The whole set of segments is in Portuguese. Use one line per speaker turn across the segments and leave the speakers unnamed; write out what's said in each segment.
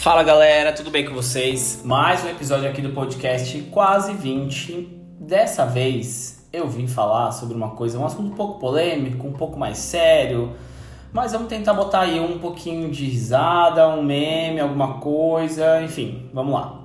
Fala galera, tudo bem com vocês? Mais um episódio aqui do podcast Quase 20. Dessa vez eu vim falar sobre uma coisa, um assunto um pouco polêmico, um pouco mais sério, mas vamos tentar botar aí um pouquinho de risada, um meme, alguma coisa, enfim, vamos lá.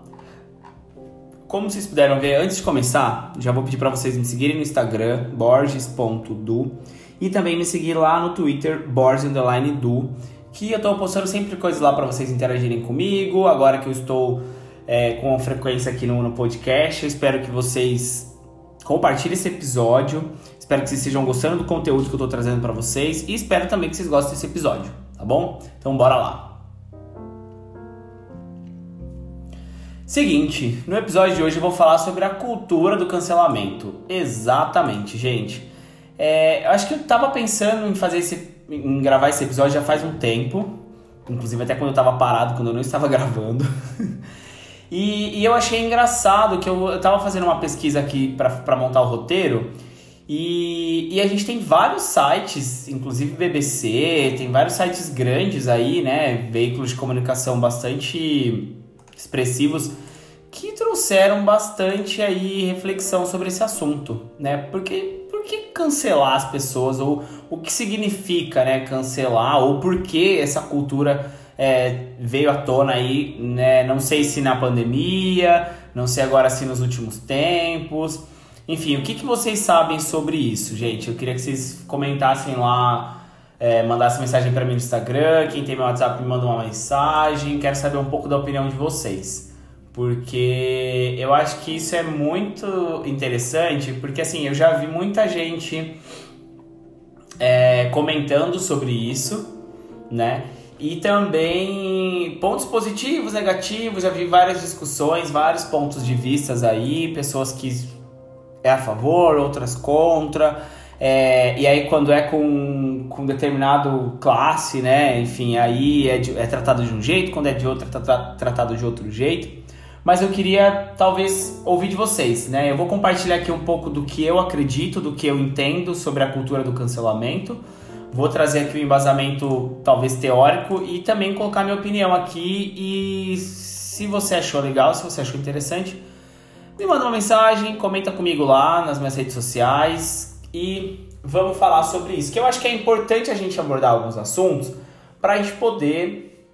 Como vocês puderam ver, antes de começar, já vou pedir para vocês me seguirem no Instagram, borges.du, e também me seguir lá no Twitter, borges_du, que eu estou postando sempre coisas lá para vocês interagirem comigo. Agora que eu estou é, com frequência aqui no, no podcast, eu espero que vocês compartilhem esse episódio. Espero que vocês estejam gostando do conteúdo que eu estou trazendo para vocês e espero também que vocês gostem desse episódio, tá bom? Então bora lá. Seguinte, no episódio de hoje eu vou falar sobre a cultura do cancelamento. Exatamente, gente. É, eu acho que eu tava pensando em fazer esse, em gravar esse episódio já faz um tempo, inclusive até quando eu tava parado, quando eu não estava gravando. e, e, eu achei engraçado que eu, eu tava fazendo uma pesquisa aqui para montar o roteiro. E, e, a gente tem vários sites, inclusive BBC, tem vários sites grandes aí, né? Veículos de comunicação bastante expressivos que trouxeram bastante aí reflexão sobre esse assunto, né? Porque por que cancelar as pessoas ou o que significa, né, cancelar ou por que essa cultura é, veio à tona aí, né? Não sei se na pandemia, não sei agora se nos últimos tempos. Enfim, o que, que vocês sabem sobre isso, gente? Eu queria que vocês comentassem lá é, mandasse mensagem para mim no Instagram. Quem tem meu WhatsApp me manda uma mensagem. Quero saber um pouco da opinião de vocês. Porque eu acho que isso é muito interessante, porque assim, eu já vi muita gente é, comentando sobre isso, né? E também pontos positivos, negativos, já vi várias discussões, vários pontos de vistas aí, pessoas que é a favor, outras contra. É, e aí quando é com, com determinado classe, né? Enfim, aí é, de, é tratado de um jeito, quando é de outro é tra tratado de outro jeito. Mas eu queria talvez ouvir de vocês, né? Eu vou compartilhar aqui um pouco do que eu acredito, do que eu entendo sobre a cultura do cancelamento. Vou trazer aqui um embasamento talvez teórico e também colocar minha opinião aqui. E se você achou legal, se você achou interessante, me manda uma mensagem, comenta comigo lá nas minhas redes sociais e vamos falar sobre isso. Que eu acho que é importante a gente abordar alguns assuntos para a gente poder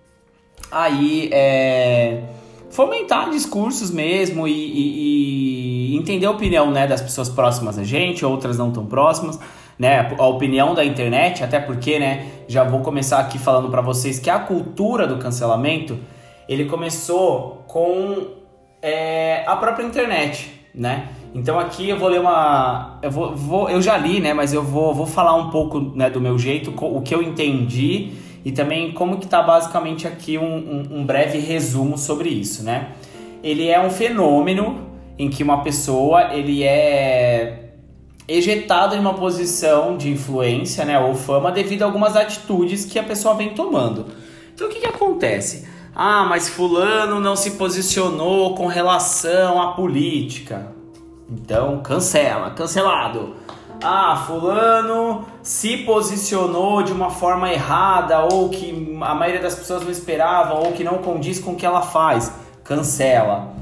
aí é, fomentar discursos mesmo e, e, e, entender a opinião né, das pessoas próximas a gente, outras não tão próximas. Né, a opinião da internet, até porque, né, já vou começar aqui falando para vocês que a cultura do cancelamento, ele começou com é, a própria internet, né? Então aqui eu vou ler uma. Eu, vou, vou, eu já li, né? Mas eu vou, vou falar um pouco né, do meu jeito, o que eu entendi e também como que tá basicamente aqui um, um, um breve resumo sobre isso, né? Ele é um fenômeno em que uma pessoa ele é ejetado em uma posição de influência, né, ou fama devido a algumas atitudes que a pessoa vem tomando. Então o que, que acontece? Ah, mas fulano não se posicionou com relação à política. Então, cancela, cancelado. Ah, fulano se posicionou de uma forma errada ou que a maioria das pessoas não esperavam ou que não condiz com o que ela faz. Cancela.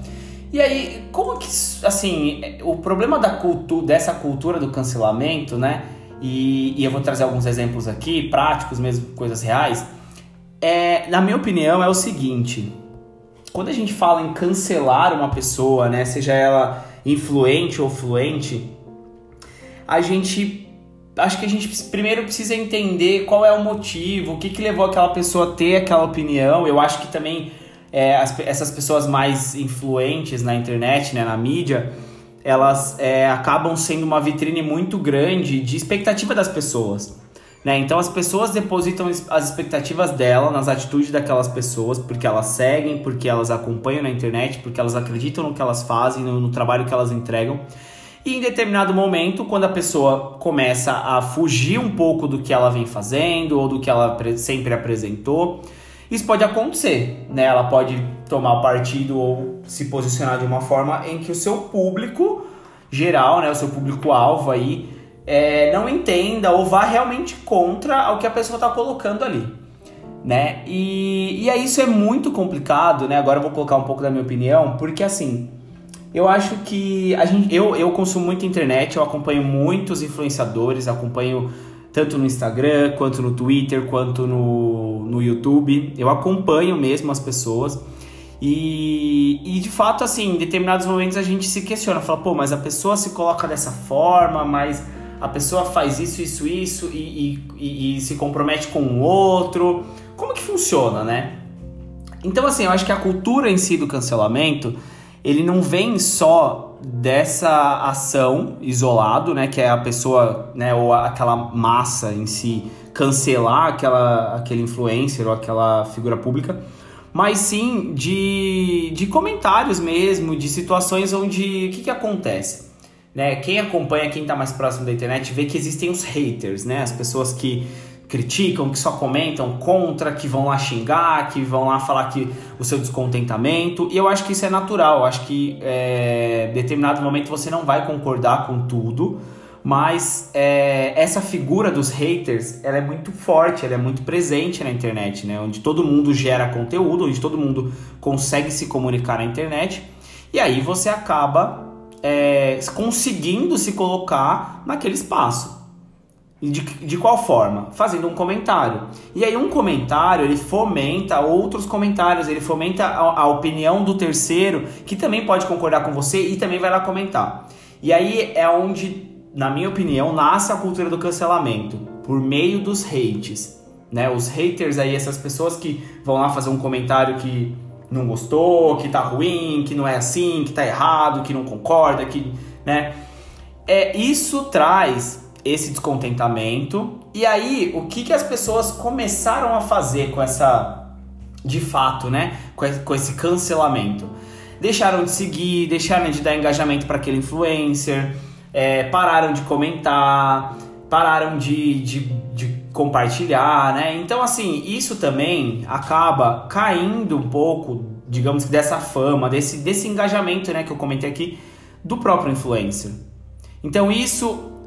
E aí, como que assim, o problema da cultura dessa cultura do cancelamento, né? E, e eu vou trazer alguns exemplos aqui, práticos mesmo, coisas reais. É, na minha opinião, é o seguinte: quando a gente fala em cancelar uma pessoa, né, seja ela influente ou fluente, a gente acho que a gente primeiro precisa entender qual é o motivo, o que, que levou aquela pessoa a ter aquela opinião. Eu acho que também é, as, essas pessoas mais influentes na internet, né, na mídia, elas é, acabam sendo uma vitrine muito grande de expectativa das pessoas. Né? Então as pessoas depositam as expectativas dela nas atitudes daquelas pessoas, porque elas seguem, porque elas acompanham na internet, porque elas acreditam no que elas fazem, no, no trabalho que elas entregam. E em determinado momento, quando a pessoa começa a fugir um pouco do que ela vem fazendo ou do que ela sempre apresentou, isso pode acontecer, né? Ela pode tomar partido ou se posicionar de uma forma em que o seu público geral, né, o seu público alvo aí é, não entenda ou vá realmente contra o que a pessoa está colocando ali. né? E, e aí isso é muito complicado, né? Agora eu vou colocar um pouco da minha opinião, porque assim, eu acho que a gente, eu, eu consumo muito internet, eu acompanho muitos influenciadores, acompanho tanto no Instagram, quanto no Twitter, quanto no, no YouTube. Eu acompanho mesmo as pessoas. E, e de fato, assim, em determinados momentos a gente se questiona, fala, pô, mas a pessoa se coloca dessa forma, mas a pessoa faz isso, isso, isso e, e, e se compromete com o outro. Como que funciona, né? Então, assim, eu acho que a cultura em si do cancelamento, ele não vem só dessa ação isolado, né, que é a pessoa, né, ou aquela massa em si cancelar aquela aquele influencer ou aquela figura pública, mas sim de, de comentários mesmo, de situações onde o que, que acontece, né? Quem acompanha, quem está mais próximo da internet vê que existem os haters, né? As pessoas que criticam, que só comentam contra, que vão lá xingar, que vão lá falar que o seu descontentamento. E eu acho que isso é natural. Eu acho que é, em determinado momento você não vai concordar com tudo, mas é, essa figura dos haters ela é muito forte, ela é muito presente na internet, né? Onde todo mundo gera conteúdo, onde todo mundo consegue se comunicar na internet. E aí você acaba é, conseguindo se colocar naquele espaço. De, de qual forma? Fazendo um comentário. E aí um comentário, ele fomenta outros comentários, ele fomenta a, a, opinião do terceiro, que também pode concordar com você e também vai lá comentar. E aí é onde, na minha opinião, nasce a cultura do cancelamento, por meio dos hates. Né? Os haters aí, essas pessoas que vão lá fazer um comentário que não gostou, que tá ruim, que não é assim, que tá errado, que não concorda, que, né? É, isso traz esse descontentamento. E aí, o que, que as pessoas começaram a fazer com essa. De fato, né? Com esse cancelamento? Deixaram de seguir, deixaram de dar engajamento para aquele influencer, é, pararam de comentar, pararam de, de, de compartilhar, né? Então, assim, isso também acaba caindo um pouco, digamos que dessa fama, desse, desse engajamento, né? Que eu comentei aqui, do próprio influencer. Então, isso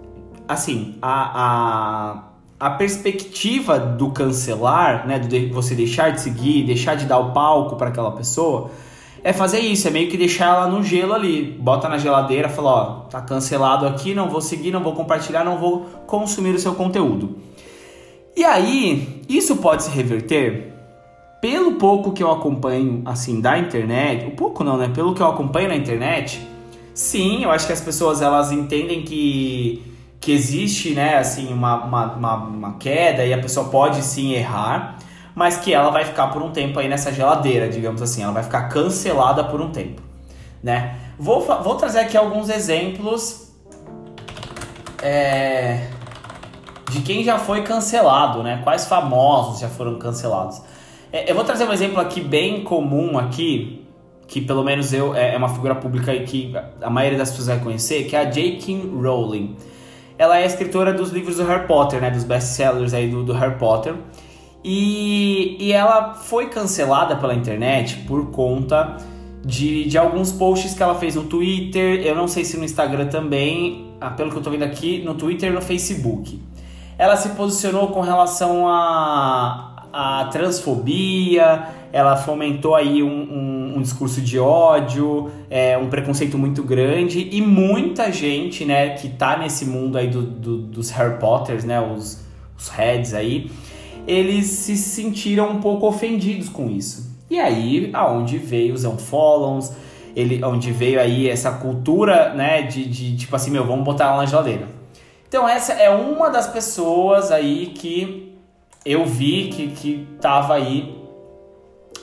assim, a, a, a perspectiva do cancelar, né, de você deixar de seguir, deixar de dar o palco para aquela pessoa, é fazer isso, é meio que deixar ela no gelo ali, bota na geladeira, fala, ó, tá cancelado aqui, não vou seguir, não vou compartilhar, não vou consumir o seu conteúdo. E aí, isso pode se reverter pelo pouco que eu acompanho assim da internet, o pouco não, né? Pelo que eu acompanho na internet, sim, eu acho que as pessoas elas entendem que que existe, né, assim, uma, uma, uma, uma, queda e a pessoa pode sim errar, mas que ela vai ficar por um tempo aí nessa geladeira, digamos assim, ela vai ficar cancelada por um tempo, né? Vou, vou trazer aqui alguns exemplos é, de quem já foi cancelado, né? Quais famosos já foram cancelados. É, eu vou trazer um exemplo aqui bem comum aqui, que pelo menos eu é, é uma figura pública que a maioria das pessoas vai conhecer, que é a J.K. Rowling ela é escritora dos livros do Harry Potter, né? Dos best-sellers aí do, do Harry Potter. E, e ela foi cancelada pela internet por conta de, de alguns posts que ela fez no Twitter, eu não sei se no Instagram também, ah, pelo que eu tô vendo aqui, no Twitter e no Facebook. Ela se posicionou com relação a, a transfobia, ela fomentou aí um, um, um discurso de ódio, é, um preconceito muito grande e muita gente, né, que tá nesse mundo aí do, do, dos Harry Potters, né, os, os heads aí, eles se sentiram um pouco ofendidos com isso. E aí, aonde veio os unfollows, ele, onde veio aí essa cultura, né, de, de tipo assim, meu, vamos botar ela na geladeira. Então essa é uma das pessoas aí que eu vi que, que tava aí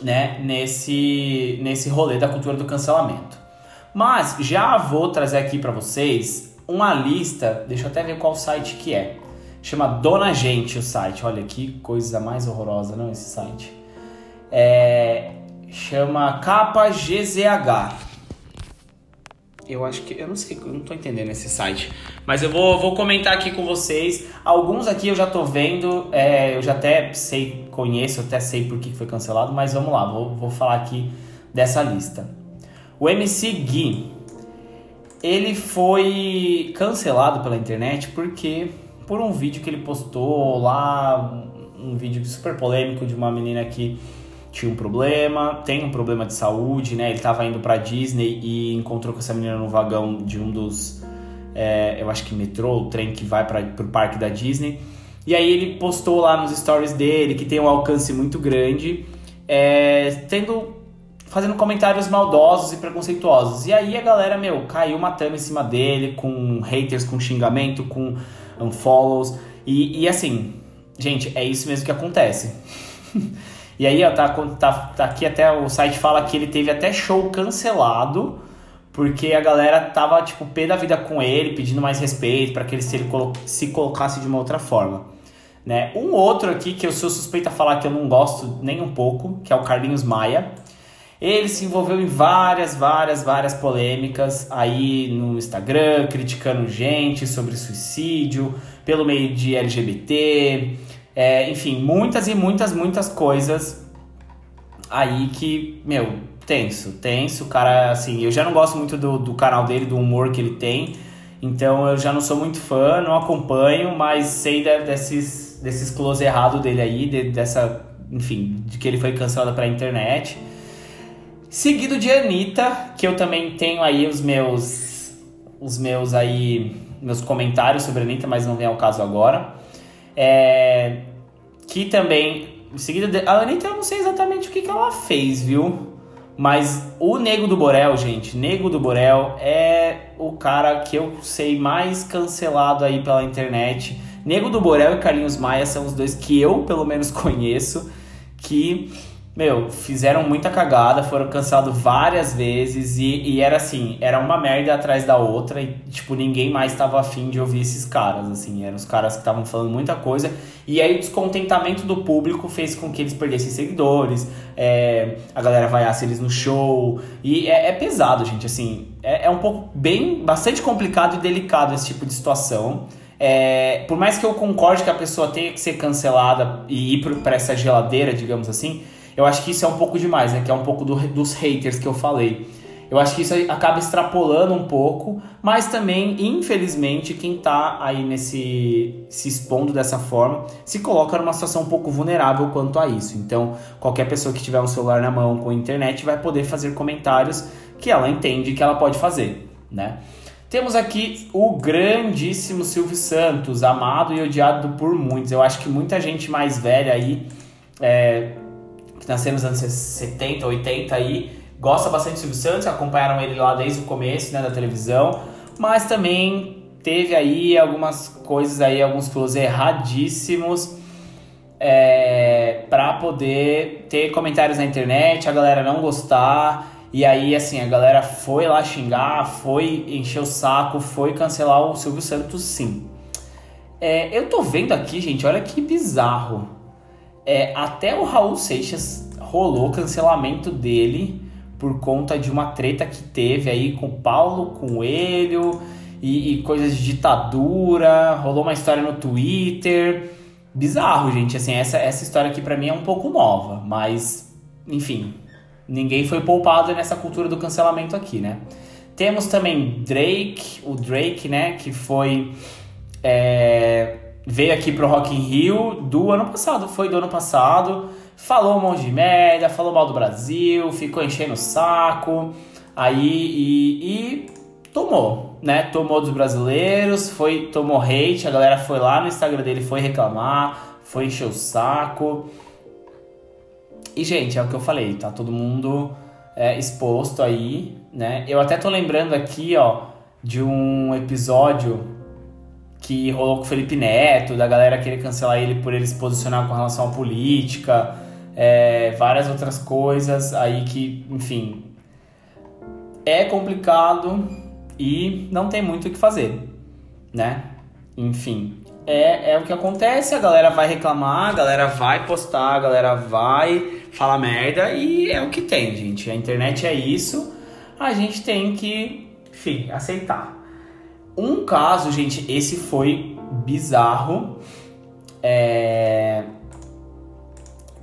né, nesse, nesse rolê da cultura do cancelamento. Mas já vou trazer aqui para vocês uma lista, deixa eu até ver qual site que é. Chama Dona Gente o site. Olha que coisa mais horrorosa, não esse site. É, chama Capa GZH eu acho que. Eu não sei, eu não tô entendendo esse site. Mas eu vou, vou comentar aqui com vocês. Alguns aqui eu já tô vendo, é, eu já até sei, conheço, até sei por que foi cancelado, mas vamos lá, vou, vou falar aqui dessa lista. O MC Gui, ele foi cancelado pela internet porque por um vídeo que ele postou lá um vídeo super polêmico de uma menina que tinha um problema, tem um problema de saúde, né? Ele tava indo pra Disney e encontrou com essa menina no vagão de um dos, é, eu acho que metrô, o trem que vai para pro parque da Disney. E aí ele postou lá nos stories dele que tem um alcance muito grande, é, tendo fazendo comentários maldosos e preconceituosos. E aí a galera, meu, caiu matando em cima dele, com haters, com xingamento, com unfollows. E, e assim, gente, é isso mesmo que acontece. e aí, ó, tá, tá, tá aqui até o site fala que ele teve até show cancelado porque a galera tava, tipo, pé da vida com ele, pedindo mais respeito para que ele se, ele se colocasse de uma outra forma. Né? Um outro aqui que eu sou suspeito a falar que eu não gosto nem um pouco, que é o Carlinhos Maia. Ele se envolveu em várias, várias, várias polêmicas aí no Instagram, criticando gente sobre suicídio, pelo meio de LGBT, é, enfim, muitas e muitas, muitas coisas aí que, meu, tenso, tenso. O cara, assim, eu já não gosto muito do, do canal dele, do humor que ele tem. Então eu já não sou muito fã, não acompanho, mas sei de, desses, desses close errado dele aí, de, dessa, enfim, de que ele foi cancelado pra internet. Seguido de Anitta, que eu também tenho aí os meus, os meus aí, meus comentários sobre a Anitta, mas não vem ao caso agora. É, que também, em seguida, a Anitta eu não sei exatamente o que, que ela fez, viu? Mas o Nego do Borel, gente, Nego do Borel é o cara que eu sei mais cancelado aí pela internet. Nego do Borel e Carlinhos Maia são os dois que eu, pelo menos, conheço que meu, fizeram muita cagada, foram cancelados várias vezes e, e, era assim, era uma merda atrás da outra e, tipo, ninguém mais estava afim de ouvir esses caras, assim, eram os caras que estavam falando muita coisa e aí o descontentamento do público fez com que eles perdessem seguidores, é, a galera vaiasse eles no show e é, é pesado, gente, assim, é, é, um pouco bem, bastante complicado e delicado esse tipo de situação. É, por mais que eu concorde que a pessoa tenha que ser cancelada e ir para essa geladeira, digamos assim, eu acho que isso é um pouco demais, né? Que é um pouco do, dos haters que eu falei. Eu acho que isso acaba extrapolando um pouco, mas também, infelizmente, quem tá aí nesse se expondo dessa forma se coloca numa situação um pouco vulnerável quanto a isso. Então, qualquer pessoa que tiver um celular na mão com internet vai poder fazer comentários que ela entende que ela pode fazer, né? Temos aqui o grandíssimo Silvio Santos, amado e odiado por muitos. Eu acho que muita gente mais velha aí é, nasceu nos anos 70, 80 aí, gosta bastante do Silvio Santos, acompanharam ele lá desde o começo, né, da televisão, mas também teve aí algumas coisas aí, alguns close erradíssimos é, para poder ter comentários na internet, a galera não gostar, e aí assim, a galera foi lá xingar, foi encher o saco, foi cancelar o Silvio Santos sim. É, eu tô vendo aqui, gente, olha que bizarro é, até o Raul Seixas rolou cancelamento dele por conta de uma treta que teve aí com o Paulo Coelho e, e coisas de ditadura. Rolou uma história no Twitter. Bizarro, gente. Assim, essa, essa história aqui para mim é um pouco nova, mas enfim, ninguém foi poupado nessa cultura do cancelamento aqui, né? Temos também Drake, o Drake, né, que foi é, veio aqui pro Rock in Rio do ano passado, foi do ano passado, falou um monte de merda, falou mal do Brasil, ficou enchendo o saco, aí e, e tomou, né? Tomou dos brasileiros, foi tomou hate, a galera foi lá no Instagram dele, foi reclamar, foi encher o saco. E gente, é o que eu falei, tá todo mundo é, exposto aí, né? Eu até tô lembrando aqui, ó, de um episódio que rolou com o Felipe Neto, da galera querer cancelar ele por ele se posicionar com relação à política, é, várias outras coisas aí que, enfim, é complicado e não tem muito o que fazer, né? Enfim, é, é o que acontece, a galera vai reclamar, a galera vai postar, a galera vai falar merda e é o que tem, gente. A internet é isso, a gente tem que, enfim, aceitar. Um caso, gente, esse foi bizarro. É...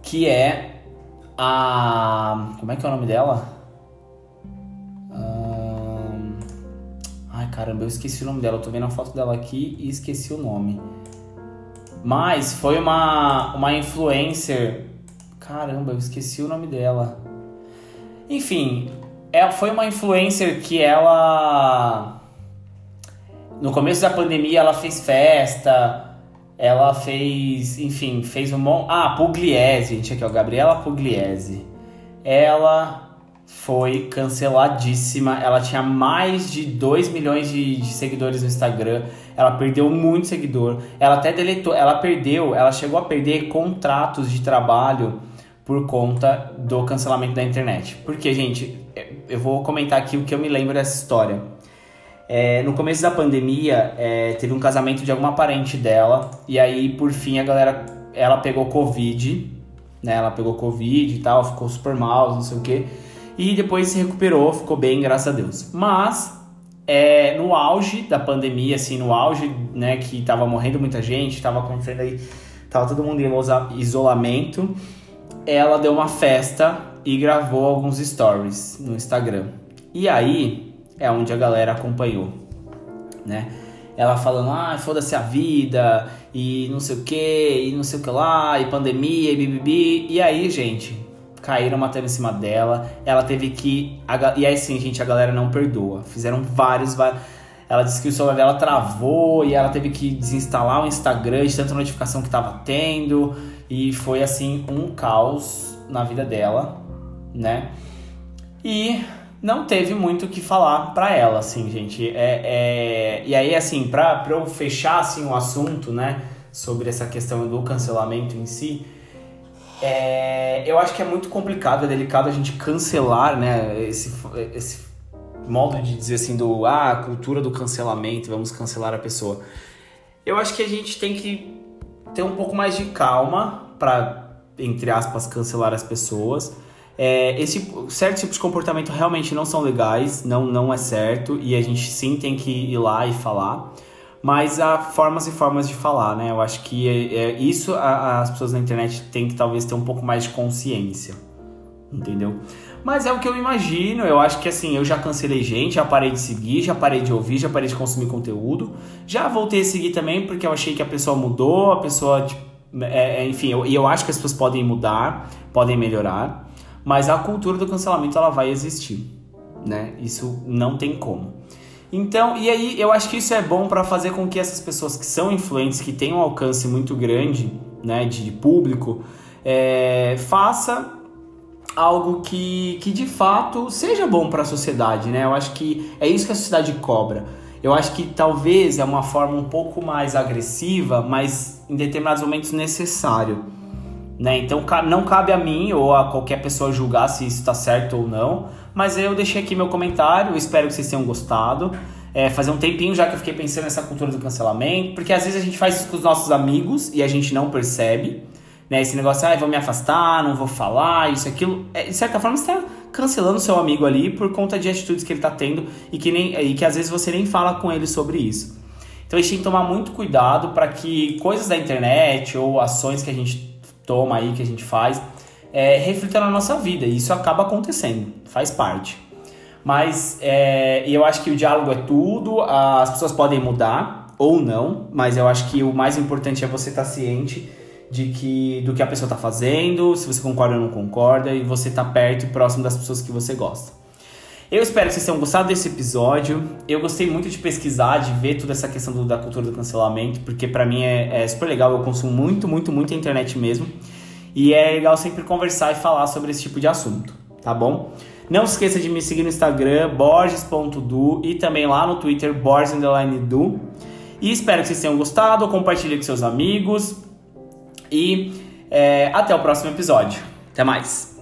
Que é a. Como é que é o nome dela? Ai caramba, eu esqueci o nome dela. Eu tô vendo a foto dela aqui e esqueci o nome. Mas foi uma, uma influencer. Caramba, eu esqueci o nome dela. Enfim, é, foi uma influencer que ela. No começo da pandemia ela fez festa, ela fez, enfim, fez um monte. Ah, Pugliese, gente, aqui ó, Gabriela Pugliese. Ela foi canceladíssima. Ela tinha mais de 2 milhões de, de, seguidores no Instagram. Ela perdeu muito seguidor. Ela até deletou, ela perdeu, ela chegou a perder contratos de trabalho por conta do cancelamento da internet. Porque, gente, eu vou comentar aqui o que eu me lembro dessa história. É, no começo da pandemia, é, teve um casamento de alguma parente dela, e aí, por fim, a galera, ela pegou Covid, né? Ela pegou Covid e tal, ficou super mal, não sei o que, e depois se recuperou, ficou bem, graças a Deus. Mas, é, no auge da pandemia, assim, no auge, né, que tava morrendo muita gente, tava acontecendo aí, tava todo mundo em isolamento, ela deu uma festa e gravou alguns stories no Instagram. E aí, é onde a galera acompanhou, né? Ela falando, ah, foda-se a vida, e não sei o que, e não sei o que lá, e pandemia, e bibibi. E aí, gente, caíram matando em cima dela. Ela teve que. E aí sim, gente, a galera não perdoa. Fizeram vários, vários. Ela disse que o celular dela travou e ela teve que desinstalar o Instagram de tanta notificação que tava tendo. E foi assim um caos na vida dela, né? E não teve muito o que falar para ela, assim, gente. É, é... E aí, assim, pra, pra eu fechar assim, o assunto, né, sobre essa questão do cancelamento em si, é... eu acho que é muito complicado, é delicado a gente cancelar, né, esse, esse modo de dizer assim, do ah, cultura do cancelamento, vamos cancelar a pessoa. Eu acho que a gente tem que ter um pouco mais de calma para, entre aspas, cancelar as pessoas é, esse certos tipos de comportamento realmente não são legais, não, não é certo e a gente sim tem que ir lá e falar. Mas há formas e formas de falar, né? Eu acho que é, é isso a, as pessoas na internet têm que talvez ter um pouco mais de consciência, entendeu? Mas é o que eu imagino. Eu acho que assim, eu já cancelei gente, já parei de seguir, já parei de ouvir, já parei de consumir conteúdo. Já voltei a seguir também porque eu achei que a pessoa mudou, a pessoa, tipo, é, é enfim, e eu, eu acho que as pessoas podem mudar, podem melhorar mas a cultura do cancelamento ela vai existir, né? Isso não tem como. Então, e aí eu acho que isso é bom para fazer com que essas pessoas que são influentes, que têm um alcance muito grande, né, de público, é, faça algo que, que de fato seja bom para a sociedade, né? Eu acho que é isso que a sociedade cobra. Eu acho que talvez é uma forma um pouco mais agressiva, mas em determinados momentos necessário. Né? Então não cabe a mim ou a qualquer pessoa julgar se isso está certo ou não, mas eu deixei aqui meu comentário, espero que vocês tenham gostado. É, fazer um tempinho já que eu fiquei pensando nessa cultura do cancelamento, porque às vezes a gente faz isso com os nossos amigos e a gente não percebe, né? Esse negócio, ah, vou me afastar, não vou falar, isso, aquilo. É, de certa forma, você está cancelando seu amigo ali por conta de atitudes que ele está tendo e que, nem, e que às vezes você nem fala com ele sobre isso. Então a gente tem que tomar muito cuidado para que coisas da internet ou ações que a gente toma aí, que a gente faz, é, reflita na nossa vida. E isso acaba acontecendo, faz parte. Mas é, eu acho que o diálogo é tudo, as pessoas podem mudar ou não, mas eu acho que o mais importante é você estar tá ciente de que do que a pessoa está fazendo, se você concorda ou não concorda, e você estar tá perto e próximo das pessoas que você gosta. Eu espero que vocês tenham gostado desse episódio. Eu gostei muito de pesquisar, de ver toda essa questão do, da cultura do cancelamento, porque para mim é, é, super legal. Eu consumo muito, muito, muito a internet mesmo. E é legal sempre conversar e falar sobre esse tipo de assunto, tá bom? Não se esqueça de me seguir no Instagram, borges.du e também lá no Twitter, borges_du. E espero que vocês tenham gostado, compartilhe com seus amigos e é, até o próximo episódio. Até mais!